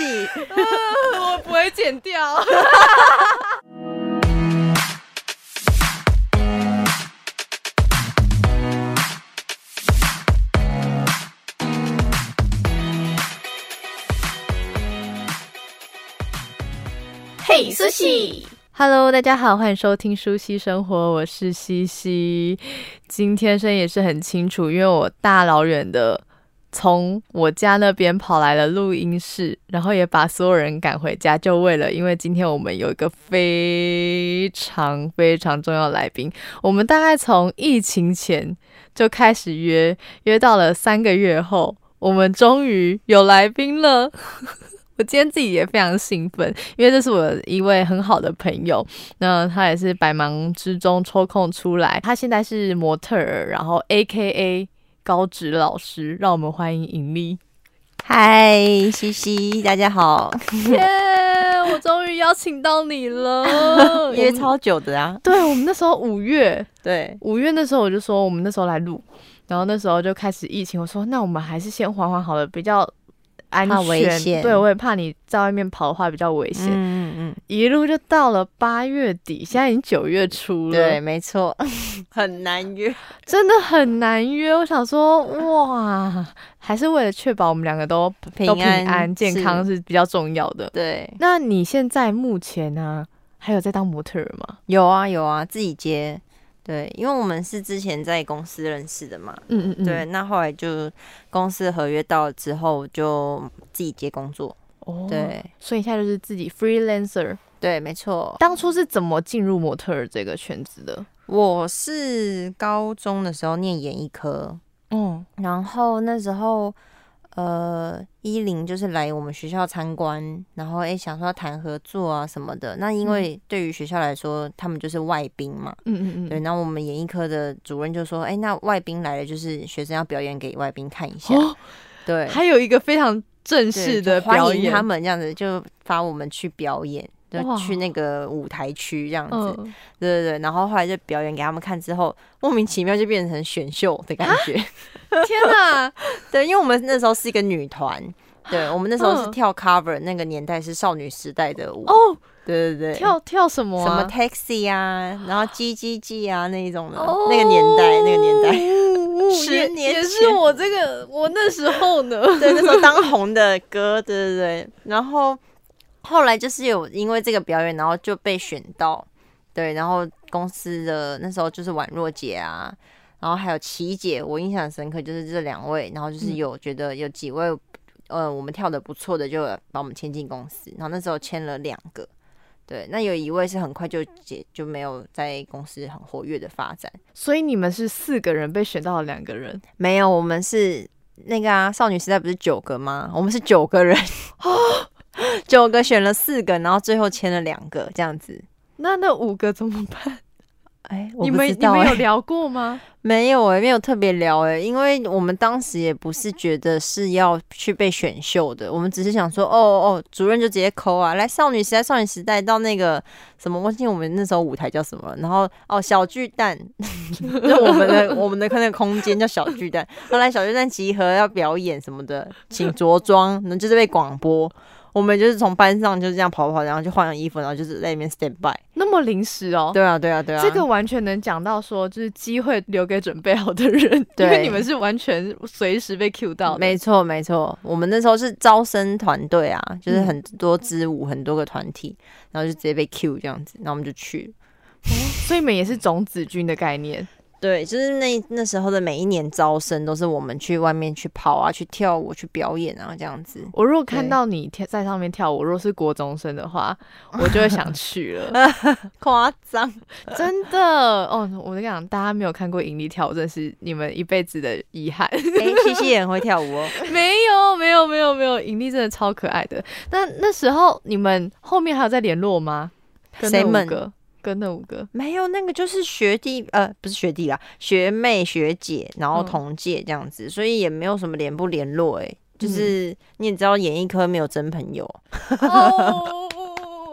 戏，我不会剪掉。嘿，苏西，Hello，大家好，欢迎收听舒西生活，我是西西。今天声音也是很清楚，因为我大老远的从我家那边跑来了录音室，然后也把所有人赶回家，就为了因为今天我们有一个非常非常重要的来宾。我们大概从疫情前就开始约，约到了三个月后，我们终于有来宾了。我今天自己也非常兴奋，因为这是我一位很好的朋友，那他也是百忙之中抽空出来。他现在是模特儿，然后 AKA 高职老师，让我们欢迎尹丽。嗨，西西，大家好！耶、yeah，我终于邀请到你了，约超久的啊。对，我们那时候五月，对，五月那时候我就说我们那时候来录，然后那时候就开始疫情，我说那我们还是先缓缓好了，比较。安全，对，我也怕你在外面跑的话比较危险。嗯嗯，一路就到了八月底，现在已经九月初了。对，没错，很难约，真的很难约。我想说，哇，还是为了确保我们两个都平安、都平安健康是比较重要的。对，那你现在目前呢、啊，还有在当模特儿吗？有啊，有啊，自己接。对，因为我们是之前在公司认识的嘛，嗯嗯嗯，对，那后来就公司合约到了之后，就自己接工作。哦，对，所以现在就是自己 freelancer。对，没错。当初是怎么进入模特儿这个圈子的？我是高中的时候念演艺科，嗯，然后那时候。呃，一零就是来我们学校参观，然后哎想说要谈合作啊什么的。那因为对于学校来说，他们就是外宾嘛，嗯嗯嗯，对。那我们演艺科的主任就说，哎，那外宾来了，就是学生要表演给外宾看一下。哦，对，还有一个非常正式的欢迎他们这样子，就发我们去表演。就去那个舞台区这样子，呃，对对对，然后后来就表演给他们看之后，莫名其妙就变成选秀的感觉。天哪！对，因为我们那时候是一个女团，对，我们那时候是跳 cover，那个年代是少女时代的舞。哦，对对对，跳跳什么？什么 taxi 啊，然后 G G G 啊那一种的，哦，那个年代，那个年代，十年也是我这个我那时候呢，对，那时候当红的歌，对对对，然后。后来就是有因为这个表演，然后就被选到，对，然后公司的那时候就是宛若姐啊，然后还有琪姐，我印象深刻就是这两位，然后就是有觉得有几位，嗯、呃，我们跳的不错的，就把我们签进公司，然后那时候签了两个，对，那有一位是很快就解就没有在公司很活跃的发展，所以你们是四个人被选到了两个人，没有，我们是那个啊，少女时代不是九个吗？我们是九个人。九个选了四个，然后最后签了两个，这样子。那那五个怎么办？哎、欸，你们你们有聊过吗？没有，我也没有特别聊哎，因为我们当时也不是觉得是要去被选秀的，我们只是想说，哦哦，主任就直接抠啊，来少女时代，少女时代到那个什么，忘记我们那时候舞台叫什么，然后哦小巨蛋，就我们的我们的那个空间叫小巨蛋，后来小巨蛋集合要表演什么的，请着装，那就是被广播。我们就是从班上就这样跑跑，然后就换上衣服，然后就是在里面 stand by。那么临时哦？对啊，对啊，对啊。这个完全能讲到说，就是机会留给准备好的人。对，因为你们是完全随时被 cue 到的。没错，没错。我们那时候是招生团队啊，就是很多支舞，很多个团体，然后就直接被 cue 这样子，然后我们就去。哦，所以你们也是种子军的概念。对，就是那那时候的每一年招生都是我们去外面去跑啊，去跳舞，去表演啊，这样子。我如果看到你跳在上面跳舞，如果是国中生的话，我就会想去了。夸张，真的哦！我跟你讲，大家没有看过盈利跳舞，真是你们一辈子的遗憾。哎、欸，西西也很会跳舞哦。没有，没有，没有，没有，盈利真的超可爱的。那那时候你们后面还有在联络吗？谁们？跟那五个。没有，那个就是学弟，呃，不是学弟啦，学妹、学姐，然后同届这样子，嗯，所以也没有什么联不联络，哎，就是你也知道，演艺科没有真朋友，哦、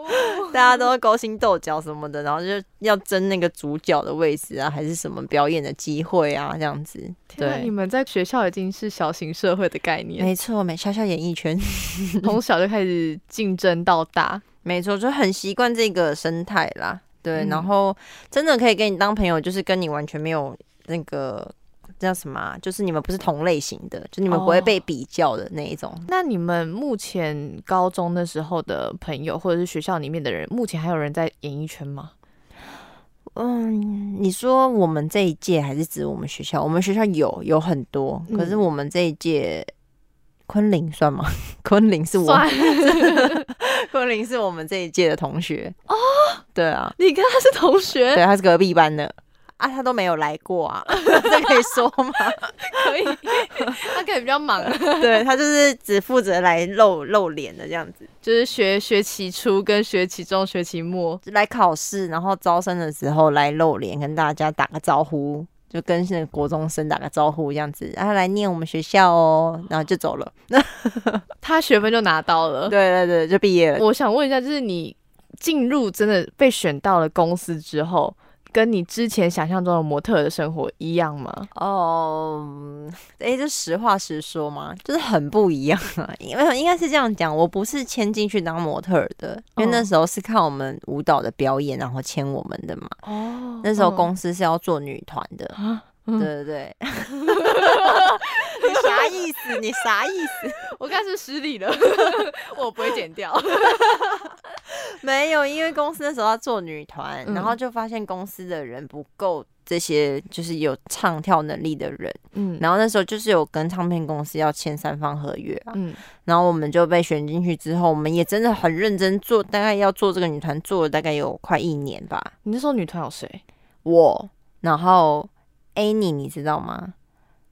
大家都勾心斗角什么的，然后就要争那个主角的位置啊，还是什么表演的机会啊，这样子。对，你们在学校已经是小型社会的概念，没错，没小小演艺圈，从小就开始竞争到大，没错，就很习惯这个生态啦。对，然后真的可以跟你当朋友，就是跟你完全没有那个。叫什么、啊？就是你们不是同类型的，就你们不会被比较的那一种。哦、那你们目前高中的时候的朋友，或者是学校里面的人，目前还有人在演艺圈吗？嗯，你说我们这一届还是指我们学校？我们学校有有很多，可是我们这一届，昆凌算吗？昆凌是我，算昆凌是我们这一届的同学哦。对啊，你跟他是同学？对，他是隔壁班的。啊，他都没有来过啊，这可以说吗？可以，他可能比较忙，对，他就是只负责来露露脸的这样子，就是学学期初跟学期中、学期末来考试，然后招生的时候来露脸，跟大家打个招呼，就跟现在国中生打个招呼这样子，然后来念我们学校哦，然后就走了，那 他学分就拿到了，对对对，就毕业了。我想问一下，就是你进入真的被选到了公司之后。跟你之前想象中的模特的生活一样吗？哦，哎，这实话实说嘛，就是很不一样啊。因为应该是这样讲，我不是签进去当模特的，因为那时候是看我们舞蹈的表演，然后签我们的嘛。哦，那时候公司是要做女团的。哦对对对，你啥意思？你啥意思？我开始失礼了，我不会剪掉。没有，因为公司那时候要做女团，嗯、然后就发现公司的人不够这些，就是有唱跳能力的人。嗯，然后那时候就是有跟唱片公司要签三方合约啊。嗯，然后我们就被选进去之后，我们也真的很认真做，大概要做这个女团，做了大概有快一年吧。你那时候女团有谁？我，然后。Annie，你知道吗？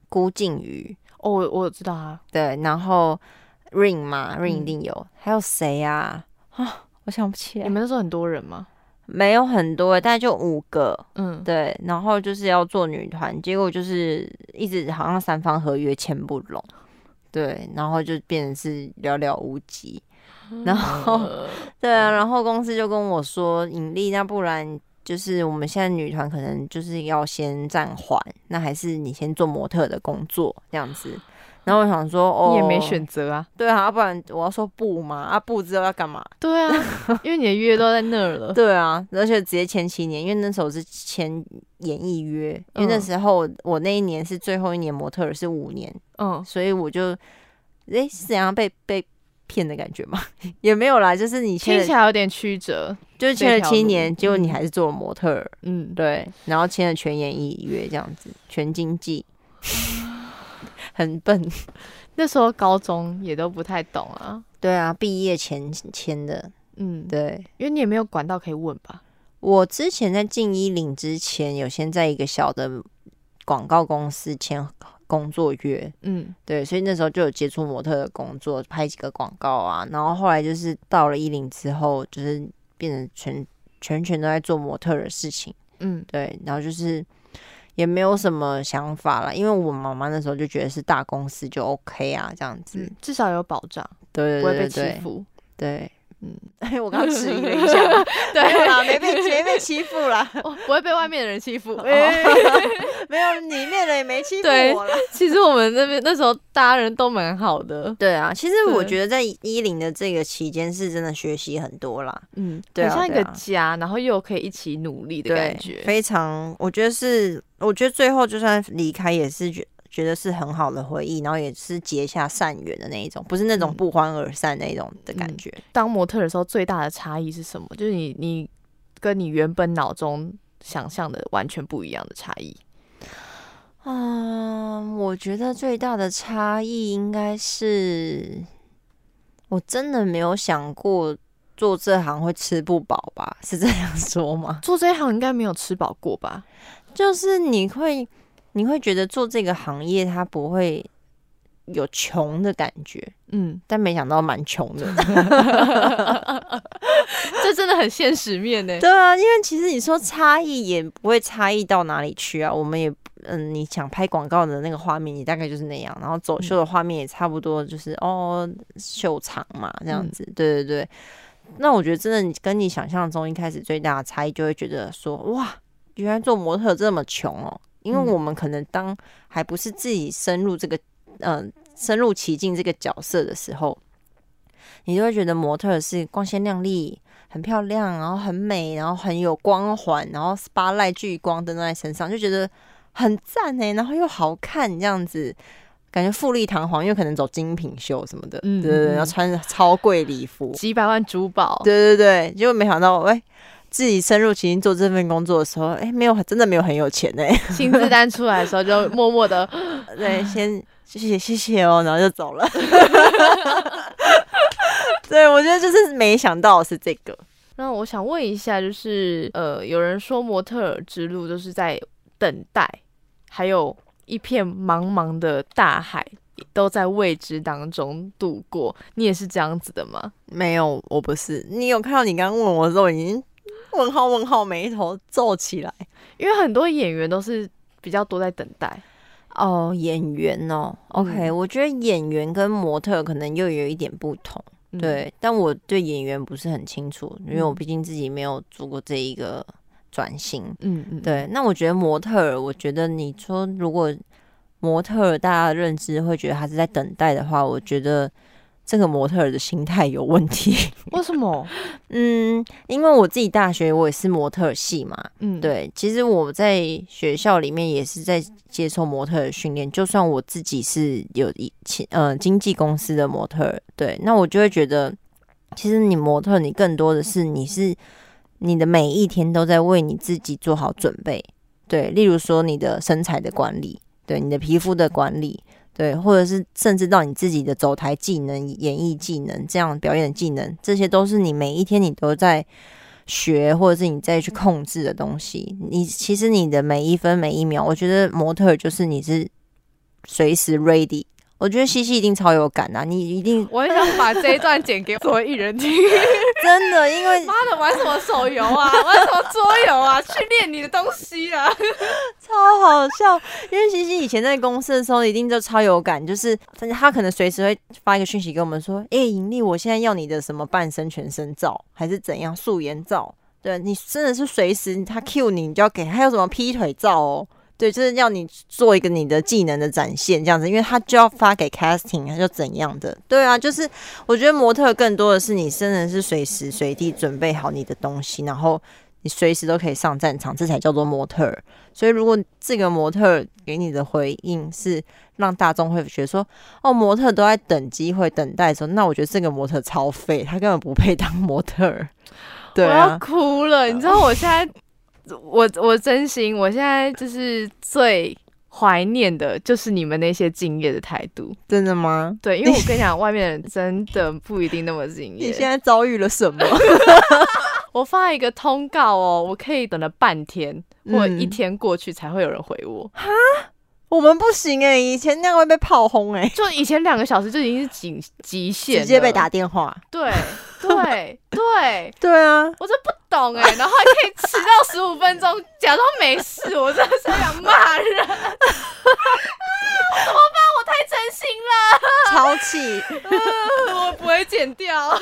辜静瑜哦，我我知道啊。对，然后 Ring 嘛，Ring 一定有。嗯、还有谁啊？啊，我想不起来。你们那时候很多人吗？没有很多，大概就五个。嗯，对。然后就是要做女团，结果就是一直好像三方合约签不拢。对，然后就变成是寥寥无几。然后，嗯、对啊，然后公司就跟我说：“尹力，那不然。”就是我们现在女团可能就是要先暂缓，那还是你先做模特的工作这样子。然后我想说，哦，你也没选择啊，对啊，不然我要说不嘛，啊不知道要干嘛？对啊，因为你的约都在那儿了。对啊，而且直接签七年，因为那时候是签演艺约，因为那时候我那一年是最后一年模特儿是五年，嗯，所以我就哎是怎样被被。骗的感觉吗？也没有啦，就是你听起来有点曲折，就是签了七年，结果你还是做了模特儿，嗯，对，然后签了全演艺约这样子，全经纪，很笨。那时候高中也都不太懂啊，对啊，毕业前签的，嗯，对，因为你也没有管道可以问吧？我之前在进一领之前，有先在一个小的广告公司签。工作约，嗯，对，所以那时候就有接触模特的工作，拍几个广告啊，然后后来就是到了一领之后，就是变成全全全都在做模特的事情，嗯，对，然后就是也没有什么想法了，因为我妈妈那时候就觉得是大公司就 OK 啊，这样子，嗯，至少有保障，对，对，对，对，不会被欺负，对。嗯，哎，我刚刚迟疑了一下，对啊，没被没被欺负啦，不会被外面的人欺负，没有，里面的人也没欺负我啦。其实我们那边那时候大家人都蛮好的，对啊。其实我觉得在一零的这个期间是真的学习很多啦，嗯，对啊，很像一个家，然后又可以一起努力的感觉，非常。我觉得是，我觉得最后就算离开也是觉。觉得是很好的回忆，然后也是结下善缘的那一种，不是那种不欢而散那种的感觉。嗯、当模特的时候，最大的差异是什么？就是你你跟你原本脑中想象的完全不一样的差异。嗯，我觉得最大的差异应该是，我真的没有想过做这行会吃不饱吧？是这样说吗？做这一行应该没有吃饱过吧？就是你会。你会觉得做这个行业，它不会有穷的感觉，嗯，但没想到蛮穷的，这真的很现实面呢。对啊，因为其实你说差异也不会差异到哪里去啊。我们也，嗯，你想拍广告的那个画面，你大概就是那样，然后走秀的画面也差不多，就是、嗯、哦秀场嘛这样子，对对对。那我觉得真的你跟你想象中一开始最大的差异，就会觉得说哇，原来做模特这么穷哦，因为我们可能当还不是自己深入这个嗯、呃、深入其境这个角色的时候，你就会觉得模特是光鲜亮丽、很漂亮，然后很美，然后很有光环，然后 spotlight 聚光灯在身上，就觉得很赞哎，然后又好看这样子。感觉富丽堂皇，因为可能走精品秀什么的，嗯，对对对，要穿超贵礼服，几百万珠宝，对对对，结果没想到，哎、欸，自己深入其境做这份工作的时候，哎、欸，没有，真的没有很有钱哎，薪资单出来的时候就默默的，对，先谢谢谢谢哦，然后就走了。对，我觉得就是没想到是这个。那我想问一下，就是呃，有人说模特儿之路就是在等待，还有。一片茫茫的大海，都在未知当中度过。你也是这样子的吗？没有，我不是。你有看到你刚刚问我的时候，已经问号问号，眉头皱起来。因为很多演员都是比较多在等待。哦，演员哦，OK，嗯，我觉得演员跟模特可能又有一点不同。对，嗯，但我对演员不是很清楚，因为我毕竟自己没有做过这一个。转型，嗯嗯，对。那我觉得模特，我觉得你说如果模特大家的认知会觉得他是在等待的话，我觉得这个模特儿的心态有问题。为什么？嗯，因为我自己大学我也是模特儿系嘛，嗯，对。其实我在学校里面也是在接受模特儿训练，就算我自己是有一前呃经纪公司的模特儿，对，那我就会觉得，其实你模特儿你更多的是你是。你的每一天都在为你自己做好准备，对，例如说你的身材的管理，对，你的皮肤的管理，对，或者是甚至到你自己的走台技能、演艺技能、这样表演技能，这些都是你每一天你都在学，或者是你再去控制的东西。你其实你的每一分每一秒，我觉得模特就是你是随时 ready。我觉得西西一定超有感啊！你一定，我很想把这一段剪给所有艺人听。真的，因为妈的，玩什么手游啊，玩什么桌游啊，去练你的东西啊，超好笑。因为西西以前在公司的时候，一定就超有感，就是他可能随时会发一个讯息给我们说：“哎、欸，盈利，我现在要你的什么半身、全身照，还是怎样素颜照？对，你真的是随时他 cue 你，你就要给。还有什么劈腿照哦？”对，就是要你做一个你的技能的展现，这样子，因为他就要发给 casting，他就怎样的？对啊，就是我觉得模特更多的是你真的是随时随地准备好你的东西，然后你随时都可以上战场，这才叫做模特。所以如果这个模特给你的回应是让大众会觉得说，哦，模特都在等机会、等待的时候，那我觉得这个模特超废，他根本不配当模特。对，我要哭了，你知道我现在。我我真心，我现在就是最怀念的，就是你们那些敬业的态度。真的吗？对，因为我跟你讲，外面的人真的不一定那么敬业。你现在遭遇了什么？我发一个通告哦，我可以等了半天或一天过去才会有人回我。哈、嗯？我们不行哎、欸，以前那样会被炮轰哎、欸，就以前两个小时就已经是极极限，直接被打电话。对对 对对啊！我真不懂哎、欸，然后还可以迟到十五分钟，假装没事，我真的是想骂人。啊，怎么办？我太真心了，超气、啊！我不会剪掉。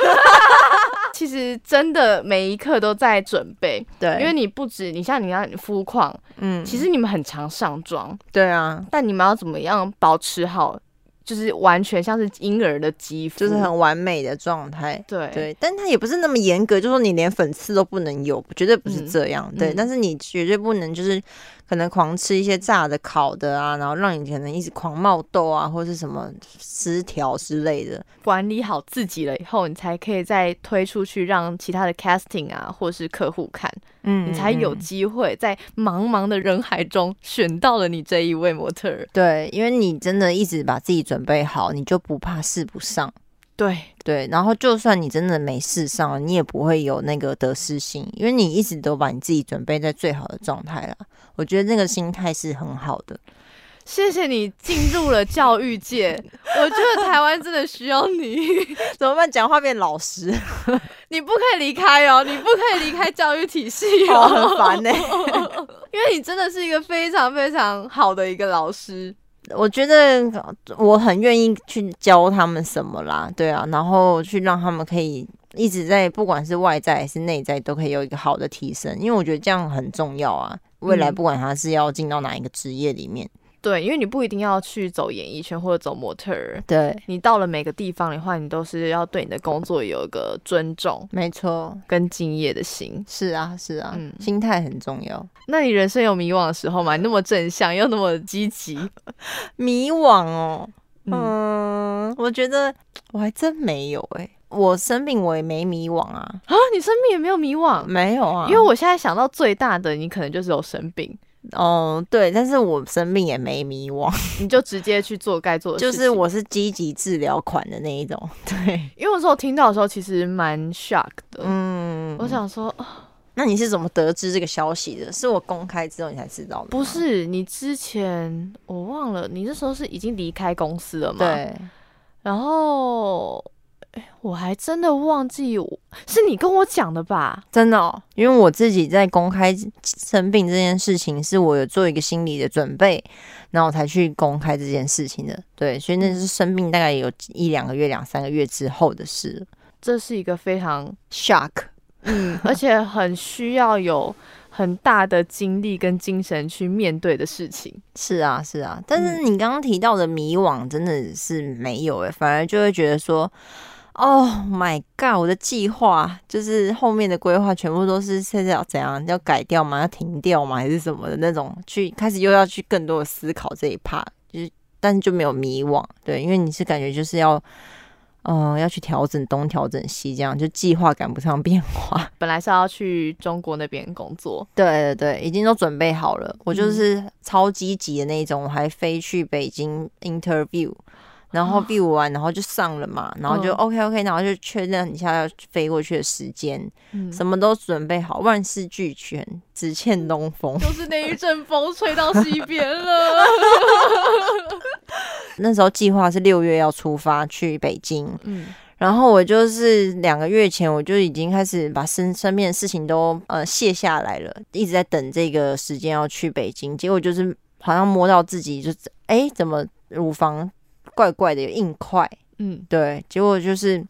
其实真的每一刻都在准备，对，因为你不止你像你要肤况，嗯，其实你们很常上妆，对啊，但你们要怎么样保持好，就是完全像是婴儿的肌肤，就是很完美的状态，对对，但它也不是那么严格，就是说你连粉刺都不能有，绝对不是这样，嗯、对、嗯，但是你绝对不能就是。可能狂吃一些炸的、烤的啊，然后让你可能一直狂冒痘啊，或是什么失调之类的。管理好自己了以后，你才可以再推出去让其他的 casting 啊，或是客户看，嗯，你才有机会在茫茫的人海中选到了你这一位模特儿。对，因为你真的一直把自己准备好，你就不怕试不上。对对，然后就算你真的没试上，你也不会有那个得失心，因为你一直都把你自己准备在最好的状态了。我觉得那个心态是很好的。谢谢你进入了教育界，我觉得台湾真的需要你。怎么办？讲话变老实，你不可以离开哦，你不可以离开教育体系哦，哦很烦呢、欸。因为你真的是一个非常非常好的一个老师。我觉得我很愿意去教他们什么啦，对啊，然后去让他们可以一直在不管是外在还是内在都可以有一个好的提升，因为我觉得这样很重要啊。未来不管他是要进到哪一个职业里面。对，因为你不一定要去走演艺圈或者走模特儿。对，你到了每个地方的话，你都是要对你的工作有一个尊重，没错，跟敬业的心。是啊，是啊，嗯，心态很重要。那你人生有迷惘的时候吗？你那么正向又那么积极，迷惘哦。嗯，我觉得我还真没有哎、欸。我生病我也没迷惘啊。啊，你生病也没有迷惘？没有啊，因为我现在想到最大的，你可能就是有生病。哦，对，但是我生病也没迷惘，你就直接去做该做的事情。就是我是积极治疗款的那一种，对。因为我说我听到的时候，其实蛮 shock 的。嗯，我想说，那你是怎么得知这个消息的？是我公开之后你才知道的？不是，你之前我忘了，你那时候是已经离开公司了吗？对。然后。我还真的忘记，是你跟我讲的吧？真的哦，因为我自己在公开生病这件事情，是我有做一个心理的准备，然后我才去公开这件事情的。对，所以那是生病大概有一两个月、两三个月之后的事。这是一个非常 shock，嗯，而且很需要有很大的精力跟精神去面对的事情。是啊，是啊，但是你刚刚提到的迷惘真的是没有诶，反而就会觉得说。Oh my god！我的计划就是后面的规划全部都是现在要怎样要改掉吗？要停掉吗？还是什么的那种？去开始又要去更多的思考这一 part，就是但是就没有迷惘，对，因为你是感觉就是要，嗯、呃，要去调整东调整西，这样就计划赶不上变化。本来是要去中国那边工作，对对对，已经都准备好了。我就是超积极的那一种，我还飞去北京 interview。然后 view 完，然后就上了嘛，然后就 OK OK，然后就确认一下要飞过去的时间，嗯，什么都准备好，万事俱全，只欠东风。就是那一阵风吹到西边了。那时候计划是六月要出发去北京，嗯，然后我就是两个月前我就已经开始把身身边的事情都呃卸下来了，一直在等这个时间要去北京，结果就是好像摸到自己就哎怎么乳房。怪怪的，有硬块，嗯，对，结果就是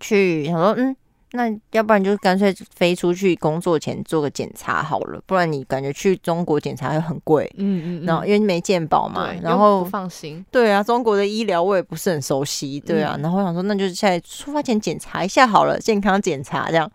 去想说，嗯，那要不然就干脆飞出去工作前做个检查好了，不然你感觉去中国检查会很贵，嗯嗯，然后因为没健保嘛，然后不放心，对啊，中国的医疗我也不是很熟悉，对啊，然后我想说，那就是现在出发前检查一下好了，健康检查这样，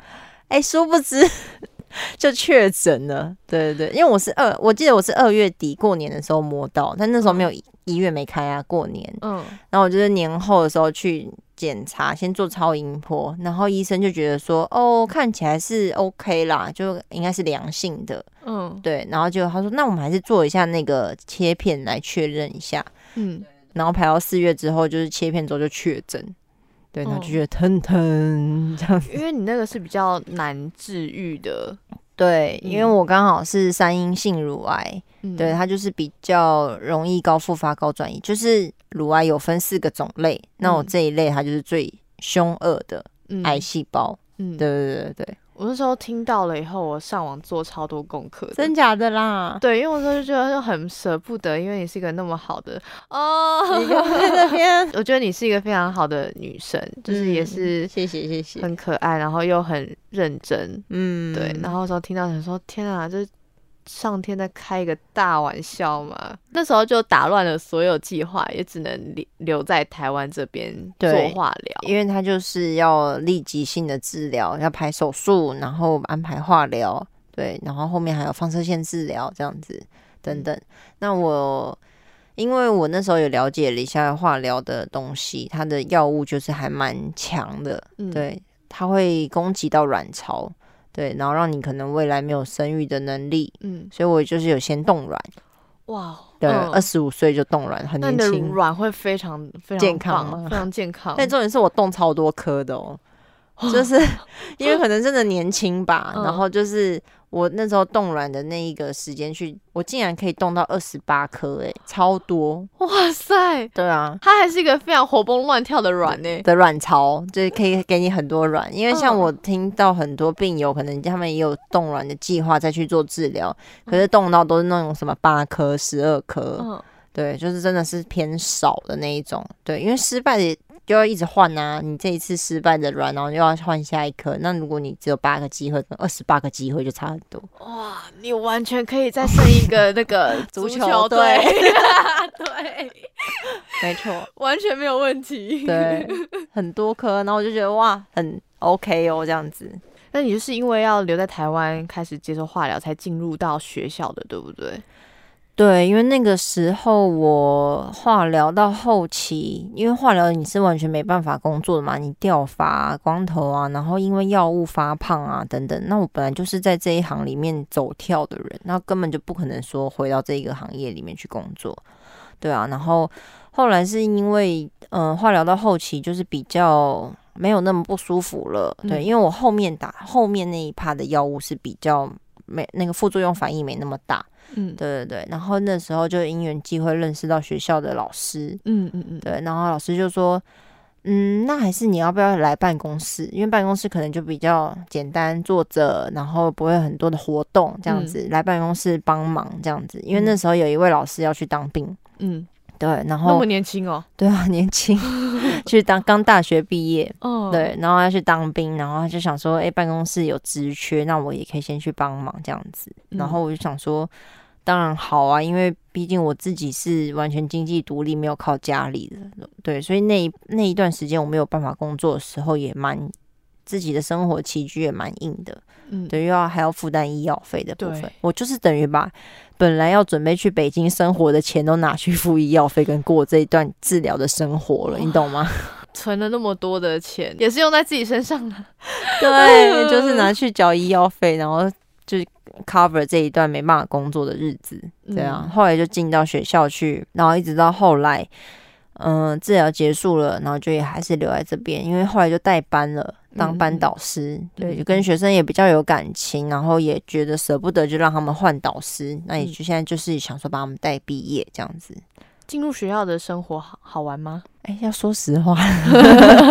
哎，殊不知 就确诊了，对对对，因为我是二，我记得我是二月底过年的时候摸到，但那时候没有。医院没开啊，过年。嗯，然后我就是年后的时候去检查，先做超音波，然后医生就觉得说，哦，看起来是 OK 啦，就应该是良性的。嗯，对，然后就他说，那我们还是做一下那个切片来确认一下。嗯，然后排到四月之后，就是切片之后就确诊。对，然后就觉得疼疼这样子。因为你那个是比较难治愈的。对，因为我刚好是三阴性乳癌。嗯、对，它就是比较容易高复发、高转移。就是乳癌有分四个种类，嗯、那我这一类它就是最凶恶的癌细胞。对对对对。我那时候听到了以后，我上网做超多功课。真假的啦？对，因为我时候就觉得就很舍不得，因为你是一个那么好的哦，你 在那边，我觉得你是一个非常好的女生，就是也是谢谢谢谢，很可爱，然后又很认真。嗯，对。然后时候听到你说天啊，这。上天在开一个大玩笑嘛？那时候就打乱了所有计划，也只能留留在台湾这边做化疗，因为他就是要立即性的治疗，要排手术，然后安排化疗，对，然后后面还有放射线治疗这样子等等。嗯、那我因为我那时候有了解了一下化疗的东西，它的药物就是还蛮强的，嗯、对，它会攻击到卵巢。对，然后让你可能未来没有生育的能力，嗯，所以我就是有先冻卵，哇，对，二十五岁就冻卵，很年轻，卵会非常非常健康？非常健康。但重点是我冻超多颗的哦，就是 因为可能真的年轻吧，然后就是。我那时候冻卵的那一个时间去，我竟然可以冻到二十八颗，哎，超多！哇塞，对啊，它还是一个非常活蹦乱跳的卵呢，的卵巢，就是可以给你很多卵。因为像我听到很多病友，可能他们也有冻卵的计划再去做治疗，可是冻到都是那种什么八颗、十二颗，对，就是真的是偏少的那一种。对，因为失败的就要一直换啊。你这一次失败的卵，然后又要换下一颗。那如果你只有八个机会，跟二十八个机会就差很多。哇，你完全可以再生一个那个 足球队。对，没错，完全没有问题。对，很多颗，然后我就觉得哇，很 OK 哦，这样子。那你就是因为要留在台湾开始接受化疗，才进入到学校的，对不对？对，因为那个时候我化疗到后期，因为化疗你是完全没办法工作的嘛，你掉发啊、光头啊，然后因为药物发胖啊等等。那我本来就是在这一行里面走跳的人，那根本就不可能说回到这一个行业里面去工作。对啊，然后后来是因为嗯、呃、化疗到后期就是比较没有那么不舒服了。对，嗯、因为我后面打后面那一趴的药物是比较没那个副作用反应没那么大。嗯，对对对，然后那时候就因缘际会认识到学校的老师，嗯嗯嗯，对，然后老师就说，嗯，那还是你要不要来办公室？因为办公室可能就比较简单，坐着，然后不会很多的活动，这样子，嗯、来办公室帮忙这样子。因为那时候有一位老师要去当兵，嗯，对，然后那么年轻哦，对啊，年轻，去当刚大学毕业，哦，对，然后要去当兵，然后他就想说，哎，办公室有职缺，那我也可以先去帮忙这样子。然后我就想说。当然好啊，因为毕竟我自己是完全经济独立，没有靠家里的，对，所以那一那一段时间我没有办法工作的时候，也蛮自己的生活起居也蛮硬的，嗯，对，又要还要负担医药费的部分，我就是等于把本来要准备去北京生活的钱都拿去付医药费跟过这一段治疗的生活了，你懂吗？存了那么多的钱，也是用在自己身上了，对，就是拿去缴医药费，然后就。cover 这一段没办法工作的日子，这样，后来就进到学校去，然后一直到后来，嗯、呃，治疗结束了，然后就也还是留在这边，因为后来就带班了，当班导师，嗯、对，就跟学生也比较有感情，然后也觉得舍不得，就让他们换导师，那也就现在就是想说把他们带毕业这样子。进入学校的生活好好玩吗？哎，要说实话，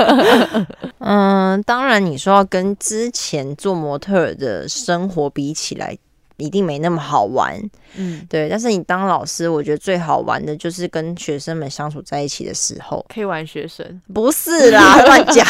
嗯，当然你说要跟之前做模特的生活比起来。一定没那么好玩，嗯，对。但是你当老师，我觉得最好玩的就是跟学生们相处在一起的时候，可以玩学生，不是啦，乱讲，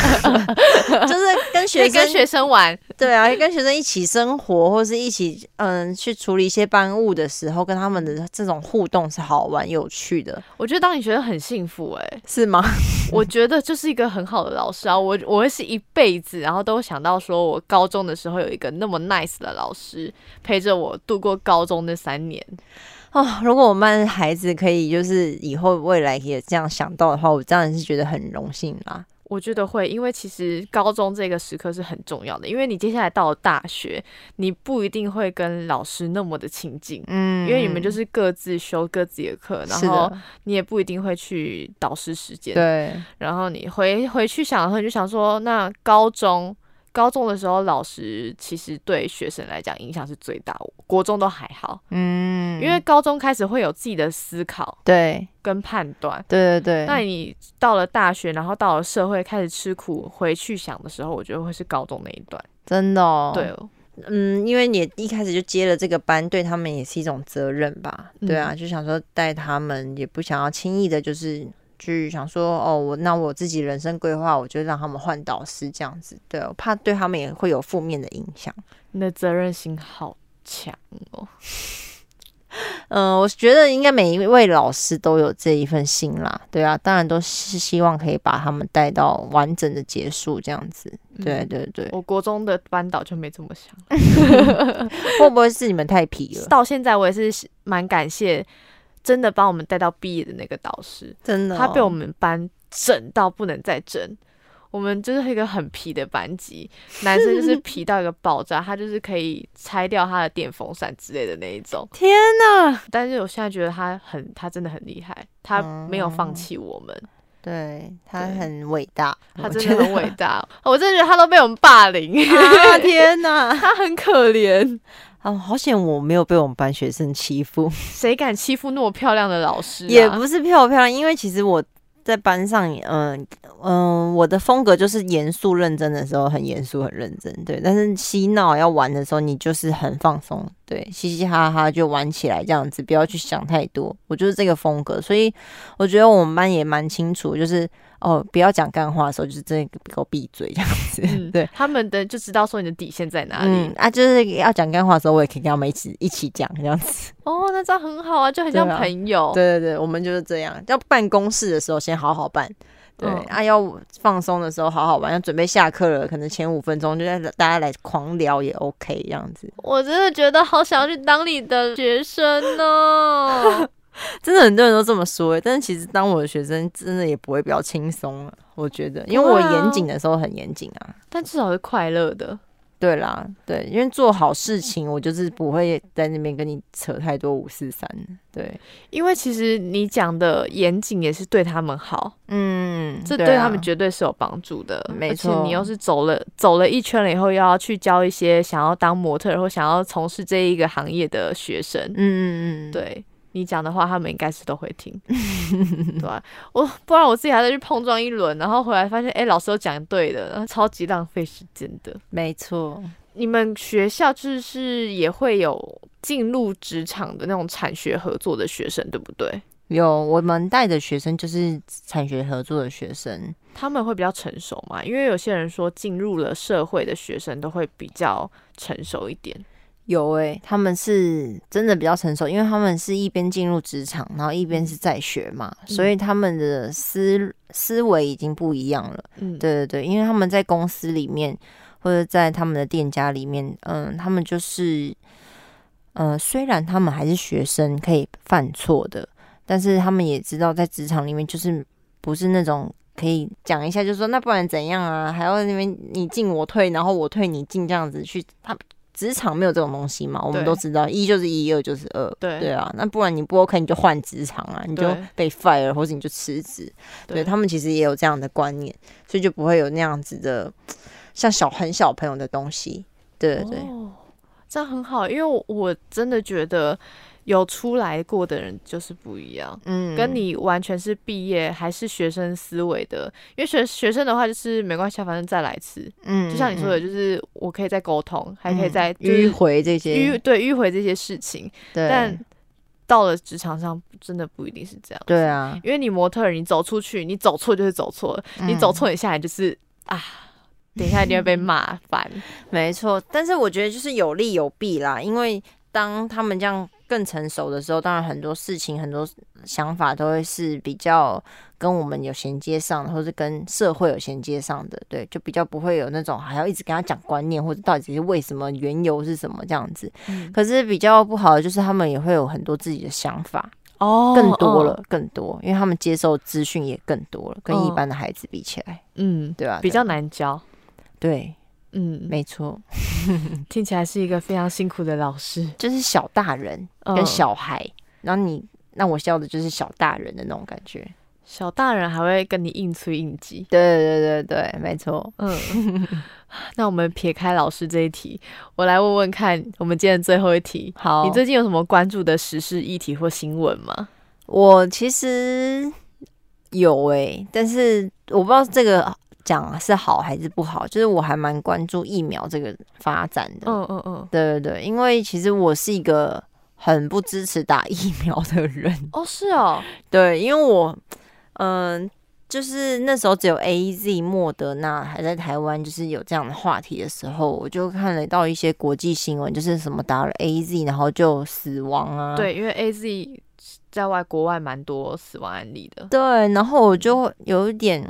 就是跟学生跟学生玩，对啊，跟学生一起生活，或是一起嗯去处理一些班务的时候，跟他们的这种互动是好玩有趣的。我觉得当你觉得很幸福，欸，诶，是吗？我觉得就是一个很好的老师啊，我我会是一辈子，然后都想到说我高中的时候有一个那么 nice 的老师陪着我度过高中那三年哦，如果我们班孩子可以就是以后未来也这样想到的话，我当然是觉得很荣幸啦。我觉得会，因为其实高中这个时刻是很重要的，因为你接下来到了大学，你不一定会跟老师那么的亲近，嗯，因为你们就是各自修各自的课，然后你也不一定会去导师时间，对，然后你回回去想的时候，你就想说，那高中。高中的时候，老师其实对学生来讲影响是最大。国中都还好，嗯，因为高中开始会有自己的思考，对，跟判断，对对对。那你到了大学，然后到了社会，开始吃苦，回去想的时候，我觉得会是高中那一段，真的哦。对，嗯，因为你一开始就接了这个班，对他们也是一种责任吧？对啊，就想说带他们，也不想要轻易的，就是。去想说哦，我那我自己人生规划，我就让他们换导师这样子，对，我怕对他们也会有负面的影响。你的责任心好强哦。嗯、呃，我觉得应该每一位老师都有这一份心啦，对啊，当然都是希望可以把他们带到完整的结束这样子。对对对，我国中的班导就没这么想 会不会是你们太皮了？到现在我也是蛮感谢。真的把我们带到毕业的那个导师，真的、哦，他被我们班整到不能再整。我们就是一个很皮的班级，男生就是皮到一个爆炸，他就是可以拆掉他的电风扇之类的那一种。天哪！但是我现在觉得他很，他真的很厉害，他没有放弃我们。嗯、对，他很伟大，他真的很伟大。我真的觉得他都被我们霸凌。啊、天哪，他很可怜。哦，好险我没有被我们班学生欺负。谁敢欺负那么漂亮的老师啊？也不是漂不漂亮，因为其实我在班上，嗯、呃、嗯、呃，我的风格就是严肃认真的时候很严肃很认真，对。但是嬉闹要玩的时候，你就是很放松，对，嘻嘻哈哈就玩起来这样子，不要去想太多。我就是这个风格，所以我觉得我们班也蛮清楚，就是哦，不要讲干话的时候，就是真的给我闭嘴这样子。嗯、对，他们的就知道说你的底线在哪里、嗯、啊，就是要讲干话的时候，我也可以跟他们一起一起讲这样子。哦，那这样很好啊，就很像朋友。对，啊、对对对，我们就是这样，要办公室的时候先好好办。对、嗯、啊，要放松的时候好好玩，要准备下课了，可能前五分钟就在大家来狂聊也 OK 这样子。我真的觉得好想要去当你的学生呢，真的很多人都这么说，但是其实当我的学生真的也不会比较轻松了，我觉得，因为我严谨的时候很严谨啊，但至少是快乐的。对啦，对，因为做好事情，我就是不会在那边跟你扯太多五四三。对，因为其实你讲的严谨也是对他们好，嗯，这对他们绝对是有帮助的。没错，你又是走了走了一圈了以后，又要去教一些想要当模特或想要从事这一个行业的学生，嗯嗯嗯，对。你讲的话，他们应该是都会听，对吧？我不然我自己还在去碰撞一轮，然后回来发现，哎、欸，老师都讲对的，然后超级浪费时间的。没错，你们学校就是也会有进入职场的那种产学合作的学生，对不对？有，我们带的学生就是产学合作的学生，他们会比较成熟嘛？因为有些人说，进入了社会的学生都会比较成熟一点。有诶、欸，他们是真的比较成熟，因为他们是一边进入职场，然后一边是在学嘛，嗯、所以他们的思思维已经不一样了。嗯，对对对，因为他们在公司里面或者在他们的店家里面，嗯，他们就是，呃，虽然他们还是学生，可以犯错的，但是他们也知道在职场里面就是不是那种可以讲一下就说那不然怎样啊，还要那边你进我退，然后我退你进这样子去他。职场没有这种东西嘛，我们都知道，一就是一，二就是二，对。对啊，那不然你不 OK，你就换职场啊，你就被 fire 或者你就辞职，对，对。他们其实也有这样的观念，所以就不会有那样子的像小很小朋友的东西，对对对，哦，这样很好，因为我，我真的觉得。有出来过的人就是不一样，嗯，跟你完全是毕业还是学生思维的，因为学学生的话就是没关系，反正再来一次，嗯，就像你说的，就是我可以再沟通，嗯、还可以再迂回这些迂对迂回这些事情，对，但到了职场上真的不一定是这样，对啊，因为你模特儿，你走出去，你走错就是走错了，嗯、你走错你下来就是啊，等一下一定会被 骂烦，没错，但是我觉得就是有利有弊啦，因为当他们这样。更成熟的时候，当然很多事情、很多想法都会是比较跟我们有衔接上的，或是跟社会有衔接上的，对，就比较不会有那种还要一直跟他讲观念，或者到底是为什么、缘由是什么这样子。嗯、可是比较不好的就是他们也会有很多自己的想法哦，更多了，更多，因为他们接受资讯也更多了，跟一般的孩子比起来，嗯，对吧？比较难教，对。嗯，没错，听起来是一个非常辛苦的老师，就是小大人跟小孩，嗯、然后你让我笑的就是小大人的那种感觉，小大人还会跟你硬催硬挤，对对对对，没错，嗯，那我们撇开老师这一题，我来问问看，我们今天最后一题，好，你最近有什么关注的时事议题或新闻吗？我其实有诶、欸，但是我不知道这个。讲是好还是不好，就是我还蛮关注疫苗这个发展的。嗯嗯嗯，对对对，因为其实我是一个很不支持打疫苗的人。哦，是哦，对，因为我嗯、呃，就是那时候只有 AZ、莫德纳还在台湾，就是有这样的话题的时候，我就看了到一些国际新闻，就是什么打了 AZ 然后就死亡啊。对，因为 AZ 在外国外蛮多死亡案例的。对，然后我就有一点。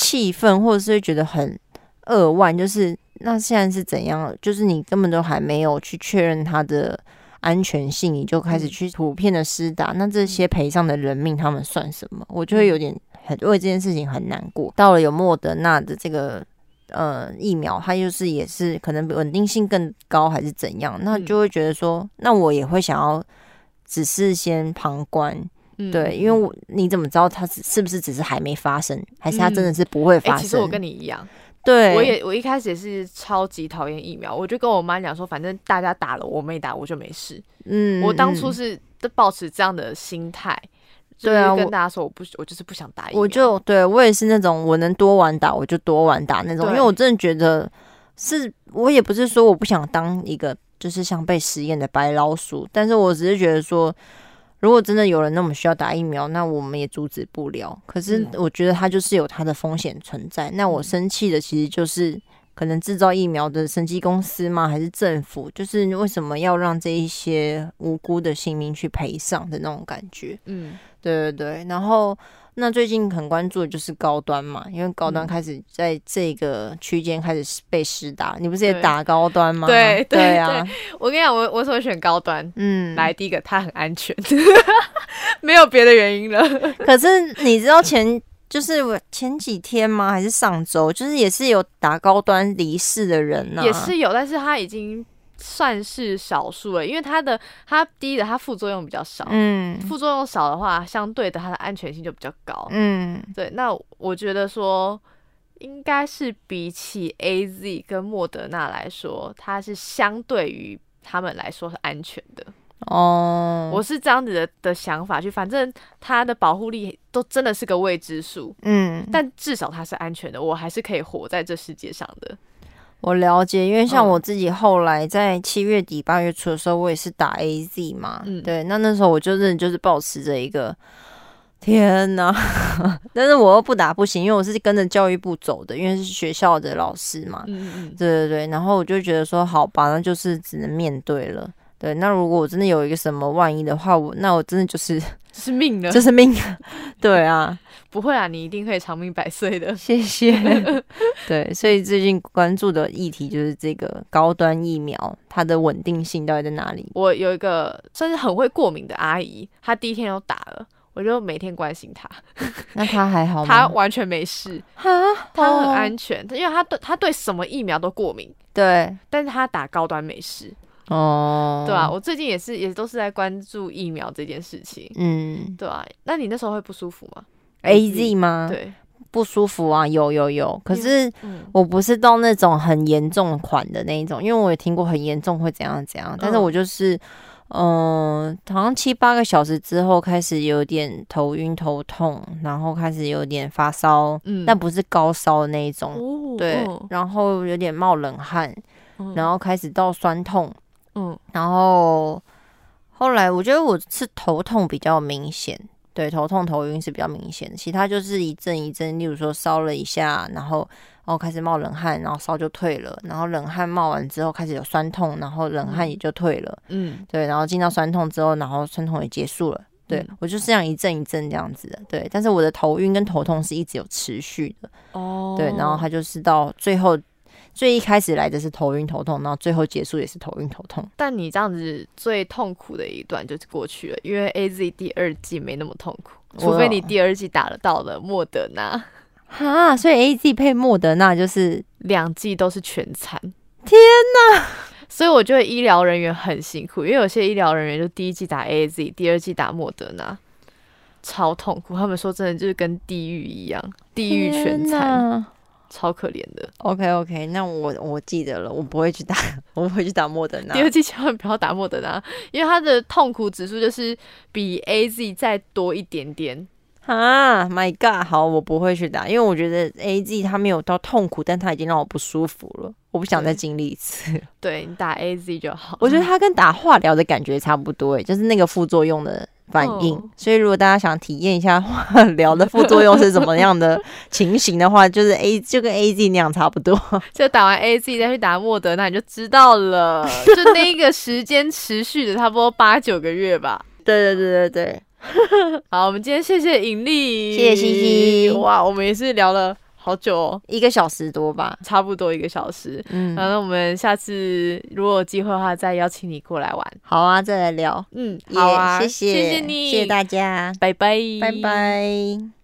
气愤，或者是会觉得很扼腕，就是那现在是怎样？就是你根本都还没有去确认它的安全性，你就开始去普遍的施打，那这些赔上的人命，他们算什么？我就会有点很为这件事情很难过。到了有莫德纳的这个呃疫苗，它就是也是可能稳定性更高，还是怎样？那就会觉得说，那我也会想要，只是先旁观。对，因为我你怎么知道它是是不是只是还没发生，还是它真的是不会发生？其实我跟你一样，对，我也我一开始也是超级讨厌疫苗，我就跟我妈讲说，反正大家打了，我没打我就没事。嗯，我当初是都保持这样的心态，对啊，跟大家说我不，我就是不想打疫苗。我就对我也是那种我能多晚打我就多晚打那种，因为我真的觉得是，我也不是说我不想当一个。就是像被实验的白老鼠。但是我只是觉得说，如果真的有人那么需要打疫苗，那我们也阻止不了。可是我觉得它就是有它的风险存在。那我生气的其实就是。可能制造疫苗的生机公司吗？还是政府？就是为什么要让这一些无辜的性命去赔上的那种感觉？嗯，对对对。然后，那最近很关注的就是高端嘛，因为高端开始在这个区间开始被施打。嗯、你不是也打高端吗？对对，对啊！我跟你讲，我我怎么选高端？嗯，来第一个，它很安全，没有别的原因了。可是你知道前？就是我前几天吗？还是上周？就是也是有打高端离世的人呢、啊，也是有，但是他已经算是少数了，因为它的它第一的它副作用比较少，嗯，副作用少的话，相对的它的安全性就比较高，嗯，对。那我觉得说，应该是比起 AZ 跟莫德纳来说，它是相对于他们来说是安全的。哦，我是这样子的的想法去，反正它的保护力都真的是个未知数，嗯，但至少它是安全的，我还是可以活在这世界上的。我了解，因为像我自己后来在七月底八月初的时候，我也是打 AZ 嘛，嗯，对，那那时候我就是就是保持着一个天哪，但是我又不打不行，因为我是跟着教育部走的，因为是学校的老师嘛，嗯嗯，对对对，然后我就觉得说好吧，那就是只能面对了。对，那如果我真的有一个什么万一的话，我那我真的就是 是命了，就是命。对啊，不会啊，你一定可以长命百岁的。谢谢。对，所以最近关注的议题就是这个高端疫苗，它的稳定性到底在哪里？我有一个算是很会过敏的阿姨，她第一天就打了，我就每天关心她。那她还好吗？她完全没事，她很安全，因为她对她对什么疫苗都过敏。对，但是她打高端没事。哦，对啊，我最近也是，也都是在关注疫苗这件事情。嗯，对啊，那你那时候会不舒服吗？AZ 吗？对，不舒服啊，有有有。可是我不是到那种很严重款的那一种，因为我也听过很严重会怎样怎样。但是我就是，嗯、呃，好像七八个小时之后开始有点头晕头痛，然后开始有点发烧，嗯，但不是高烧的那一种。哦，对，然后有点冒冷汗，然后开始到酸痛。嗯，然后后来我觉得我是头痛比较明显，对，头痛头晕是比较明显的，其他就是一阵一阵，例如说烧了一下，然后然后开始冒冷汗，然后烧就退了，然后冷汗冒完之后开始有酸痛，然后冷汗也就退了，嗯，对，然后进到酸痛之后，然后酸痛也结束了，对，我就是这样一阵一阵这样子的，对，但是我的头晕跟头痛是一直有持续的，哦，对，然后他就是到最后。最一开始来的是头晕头痛，然后最后结束也是头晕头痛。但你这样子最痛苦的一段就是过去了，因为 AZ 第二季没那么痛苦，除非你第二季打了到了莫德纳。哈，所以 AZ 配莫德纳就是两季都是全残。天哪！所以我觉得医疗人员很辛苦，因为有些医疗人员就第一季打 AZ，第二季打莫德纳，超痛苦。他们说真的就是跟地狱一样，地狱全残。超可怜的。OK OK，那我我记得了，我不会去打，我不会去打莫德纳。第二剂千万不要打莫德纳，因为它的痛苦指数就是比 AZ 再多一点点。啊，My God！好，我不会去打，因为我觉得 AZ 它没有到痛苦，但它已经让我不舒服了，我不想再经历一次。对，你打 AZ 就好。我觉得它跟打化疗的感觉差不多，诶，就是那个副作用的。反应，哦、所以如果大家想体验一下 化疗的副作用是怎么样的情形的话，就是 A 就跟 AZ 那样差不多，就打完 AZ 再去打莫德纳，那你就知道了。就那个时间持续的差不多八九个月吧。对对对对对。好，我们今天谢谢尹力，谢谢西西。哇，我们也是聊了。好久哦，一个小时多吧，差不多一个小时。嗯，然后那我们下次如果有机会的话，再邀请你过来玩。好啊，再来聊。嗯，好啊，谢谢，谢谢你，谢谢大家，拜拜，拜拜。